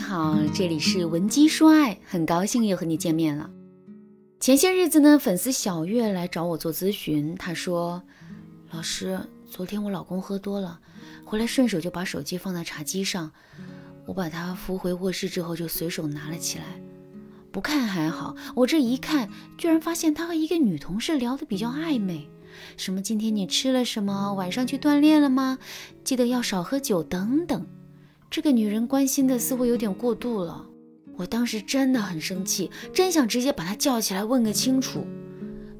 你好，这里是文姬说爱，很高兴又和你见面了。前些日子呢，粉丝小月来找我做咨询，她说：“老师，昨天我老公喝多了，回来顺手就把手机放在茶几上，我把他扶回卧室之后，就随手拿了起来。不看还好，我这一看，居然发现他和一个女同事聊得比较暧昧，什么今天你吃了什么，晚上去锻炼了吗？记得要少喝酒等等。”这个女人关心的似乎有点过度了，我当时真的很生气，真想直接把她叫起来问个清楚。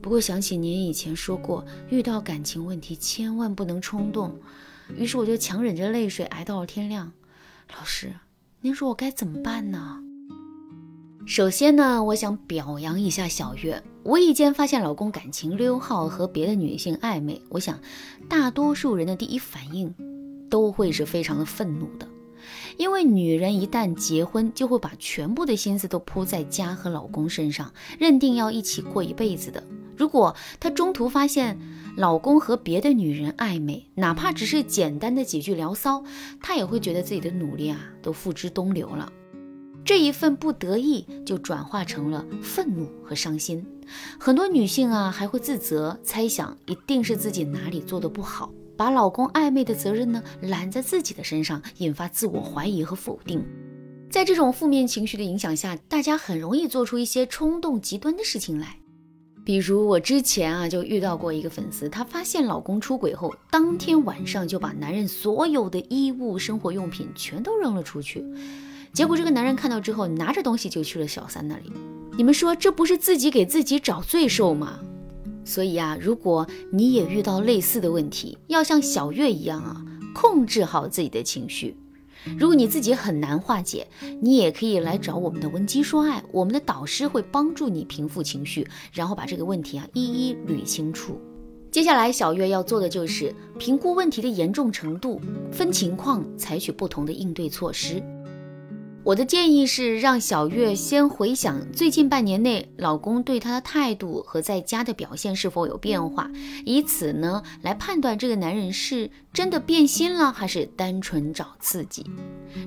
不过想起您以前说过，遇到感情问题千万不能冲动，于是我就强忍着泪水挨到了天亮。老师，您说我该怎么办呢？首先呢，我想表扬一下小月，无意间发现老公感情溜号和别的女性暧昧，我想大多数人的第一反应都会是非常的愤怒的。因为女人一旦结婚，就会把全部的心思都扑在家和老公身上，认定要一起过一辈子的。如果她中途发现老公和别的女人暧昧，哪怕只是简单的几句聊骚，她也会觉得自己的努力啊都付之东流了。这一份不得意就转化成了愤怒和伤心。很多女性啊还会自责，猜想一定是自己哪里做的不好。把老公暧昧的责任呢揽在自己的身上，引发自我怀疑和否定。在这种负面情绪的影响下，大家很容易做出一些冲动极端的事情来。比如我之前啊就遇到过一个粉丝，她发现老公出轨后，当天晚上就把男人所有的衣物、生活用品全都扔了出去。结果这个男人看到之后，拿着东西就去了小三那里。你们说这不是自己给自己找罪受吗？所以啊，如果你也遇到类似的问题，要像小月一样啊，控制好自己的情绪。如果你自己很难化解，你也可以来找我们的文姬说爱，我们的导师会帮助你平复情绪，然后把这个问题啊一一捋清楚。接下来，小月要做的就是评估问题的严重程度，分情况采取不同的应对措施。我的建议是，让小月先回想最近半年内老公对她的态度和在家的表现是否有变化，以此呢来判断这个男人是真的变心了，还是单纯找刺激。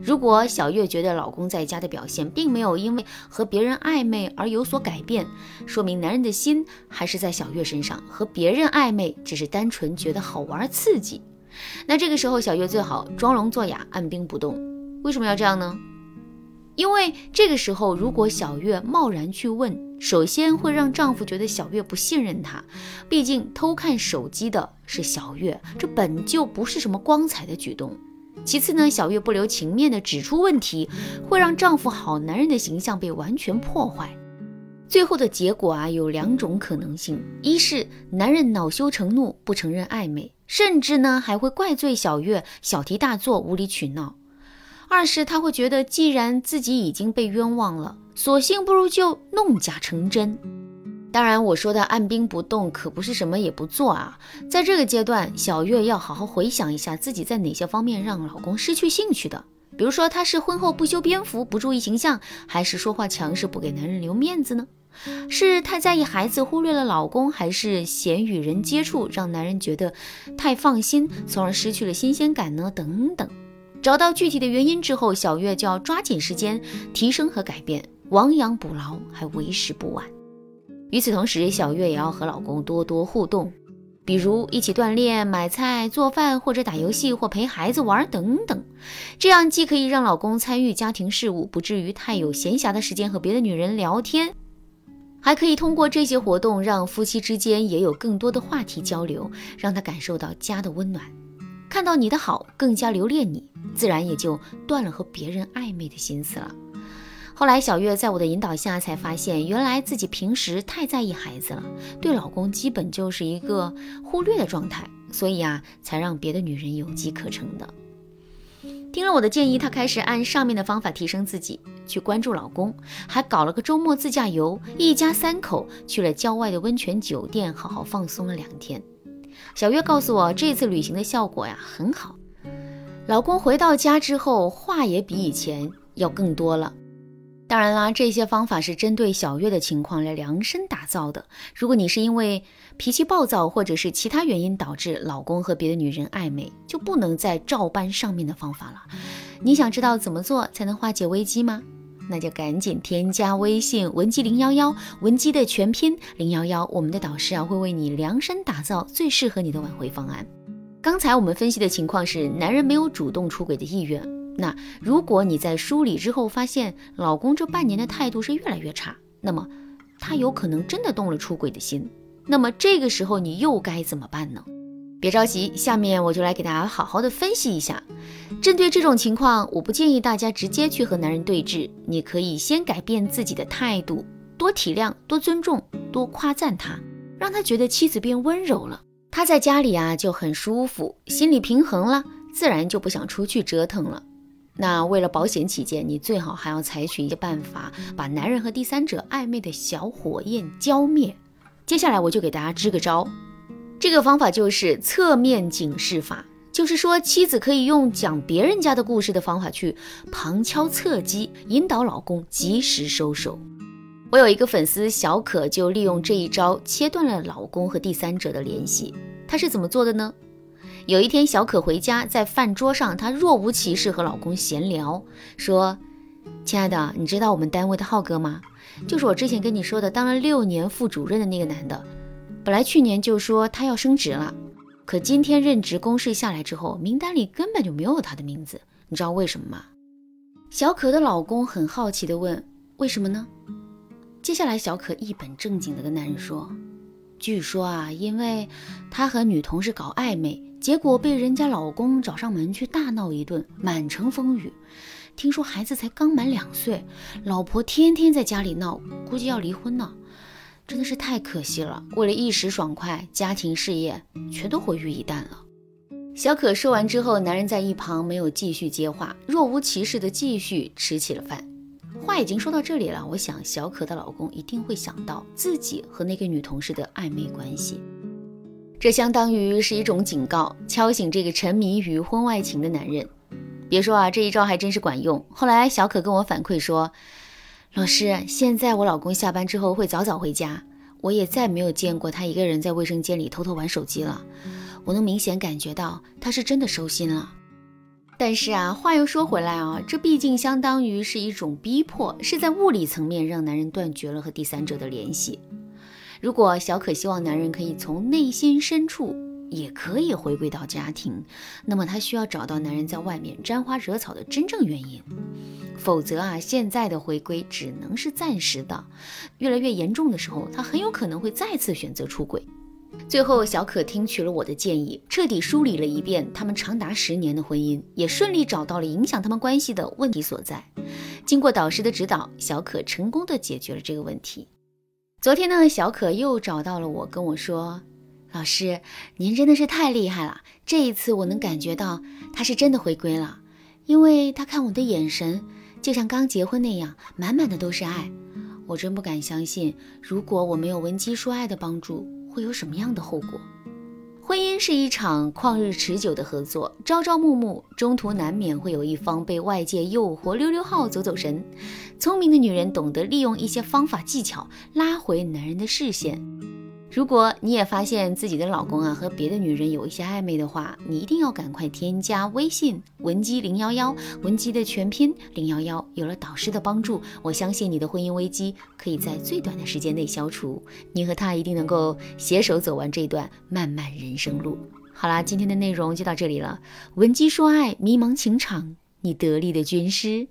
如果小月觉得老公在家的表现并没有因为和别人暧昧而有所改变，说明男人的心还是在小月身上，和别人暧昧只是单纯觉得好玩刺激。那这个时候，小月最好装聋作哑，按兵不动。为什么要这样呢？因为这个时候，如果小月贸然去问，首先会让丈夫觉得小月不信任他。毕竟偷看手机的是小月，这本就不是什么光彩的举动。其次呢，小月不留情面的指出问题，会让丈夫好男人的形象被完全破坏。最后的结果啊，有两种可能性：一是男人恼羞成怒，不承认暧昧，甚至呢还会怪罪小月小题大做、无理取闹。二是他会觉得，既然自己已经被冤枉了，索性不如就弄假成真。当然，我说的按兵不动，可不是什么也不做啊。在这个阶段，小月要好好回想一下自己在哪些方面让老公失去兴趣的。比如说，她是婚后不修边幅、不注意形象，还是说话强势、不给男人留面子呢？是太在意孩子，忽略了老公，还是嫌与人接触让男人觉得太放心，从而失去了新鲜感呢？等等。找到具体的原因之后，小月就要抓紧时间提升和改变，亡羊补牢还为时不晚。与此同时，小月也要和老公多多互动，比如一起锻炼、买菜、做饭，或者打游戏或陪孩子玩等等。这样既可以让老公参与家庭事务，不至于太有闲暇的时间和别的女人聊天，还可以通过这些活动让夫妻之间也有更多的话题交流，让他感受到家的温暖。看到你的好，更加留恋你，自然也就断了和别人暧昧的心思了。后来，小月在我的引导下，才发现原来自己平时太在意孩子了，对老公基本就是一个忽略的状态，所以啊，才让别的女人有机可乘的。听了我的建议，她开始按上面的方法提升自己，去关注老公，还搞了个周末自驾游，一家三口去了郊外的温泉酒店，好好放松了两天。小月告诉我，这次旅行的效果呀很好。老公回到家之后，话也比以前要更多了。当然啦，这些方法是针对小月的情况来量身打造的。如果你是因为脾气暴躁，或者是其他原因导致老公和别的女人暧昧，就不能再照搬上面的方法了。你想知道怎么做才能化解危机吗？那就赶紧添加微信文姬零幺幺，文姬的全拼零幺幺，我们的导师啊会为你量身打造最适合你的挽回方案。刚才我们分析的情况是男人没有主动出轨的意愿。那如果你在梳理之后发现老公这半年的态度是越来越差，那么他有可能真的动了出轨的心。那么这个时候你又该怎么办呢？别着急，下面我就来给大家好好的分析一下。针对这种情况，我不建议大家直接去和男人对峙，你可以先改变自己的态度，多体谅、多尊重、多夸赞他，让他觉得妻子变温柔了，他在家里啊就很舒服，心里平衡了，自然就不想出去折腾了。那为了保险起见，你最好还要采取一些办法，把男人和第三者暧昧的小火焰浇灭。接下来我就给大家支个招，这个方法就是侧面警示法，就是说妻子可以用讲别人家的故事的方法去旁敲侧击，引导老公及时收手。我有一个粉丝小可就利用这一招切断了老公和第三者的联系。她是怎么做的呢？有一天，小可回家，在饭桌上，她若无其事和老公闲聊，说：“亲爱的，你知道我们单位的浩哥吗？就是我之前跟你说的，当了六年副主任的那个男的。本来去年就说他要升职了，可今天任职公示下来之后，名单里根本就没有他的名字。你知道为什么吗？”小可的老公很好奇地问：“为什么呢？”接下来，小可一本正经地跟男人说：“据说啊，因为他和女同事搞暧昧。”结果被人家老公找上门去大闹一顿，满城风雨。听说孩子才刚满两岁，老婆天天在家里闹，估计要离婚呢。真的是太可惜了，为了一时爽快，家庭事业全都毁于一旦了。小可说完之后，男人在一旁没有继续接话，若无其事的继续吃起了饭。话已经说到这里了，我想小可的老公一定会想到自己和那个女同事的暧昧关系。这相当于是一种警告，敲醒这个沉迷于婚外情的男人。别说啊，这一招还真是管用。后来小可跟我反馈说，老师，现在我老公下班之后会早早回家，我也再没有见过他一个人在卫生间里偷偷玩手机了。我能明显感觉到他是真的收心了。但是啊，话又说回来啊，这毕竟相当于是一种逼迫，是在物理层面让男人断绝了和第三者的联系。如果小可希望男人可以从内心深处也可以回归到家庭，那么她需要找到男人在外面沾花惹草的真正原因，否则啊，现在的回归只能是暂时的，越来越严重的时候，他很有可能会再次选择出轨。最后，小可听取了我的建议，彻底梳理了一遍他们长达十年的婚姻，也顺利找到了影响他们关系的问题所在。经过导师的指导，小可成功的解决了这个问题。昨天呢，小可又找到了我，跟我说：“老师，您真的是太厉害了！这一次我能感觉到他是真的回归了，因为他看我的眼神就像刚结婚那样，满满的都是爱。我真不敢相信，如果我没有文姬说爱的帮助，会有什么样的后果。”婚姻是一场旷日持久的合作，朝朝暮暮，中途难免会有一方被外界诱惑溜溜号走走神。聪明的女人懂得利用一些方法技巧，拉回男人的视线。如果你也发现自己的老公啊和别的女人有一些暧昧的话，你一定要赶快添加微信文姬零幺幺，文姬的全拼零幺幺。有了导师的帮助，我相信你的婚姻危机可以在最短的时间内消除，你和他一定能够携手走完这段漫漫人生路。好啦，今天的内容就到这里了。文姬说爱，迷茫情场，你得力的军师。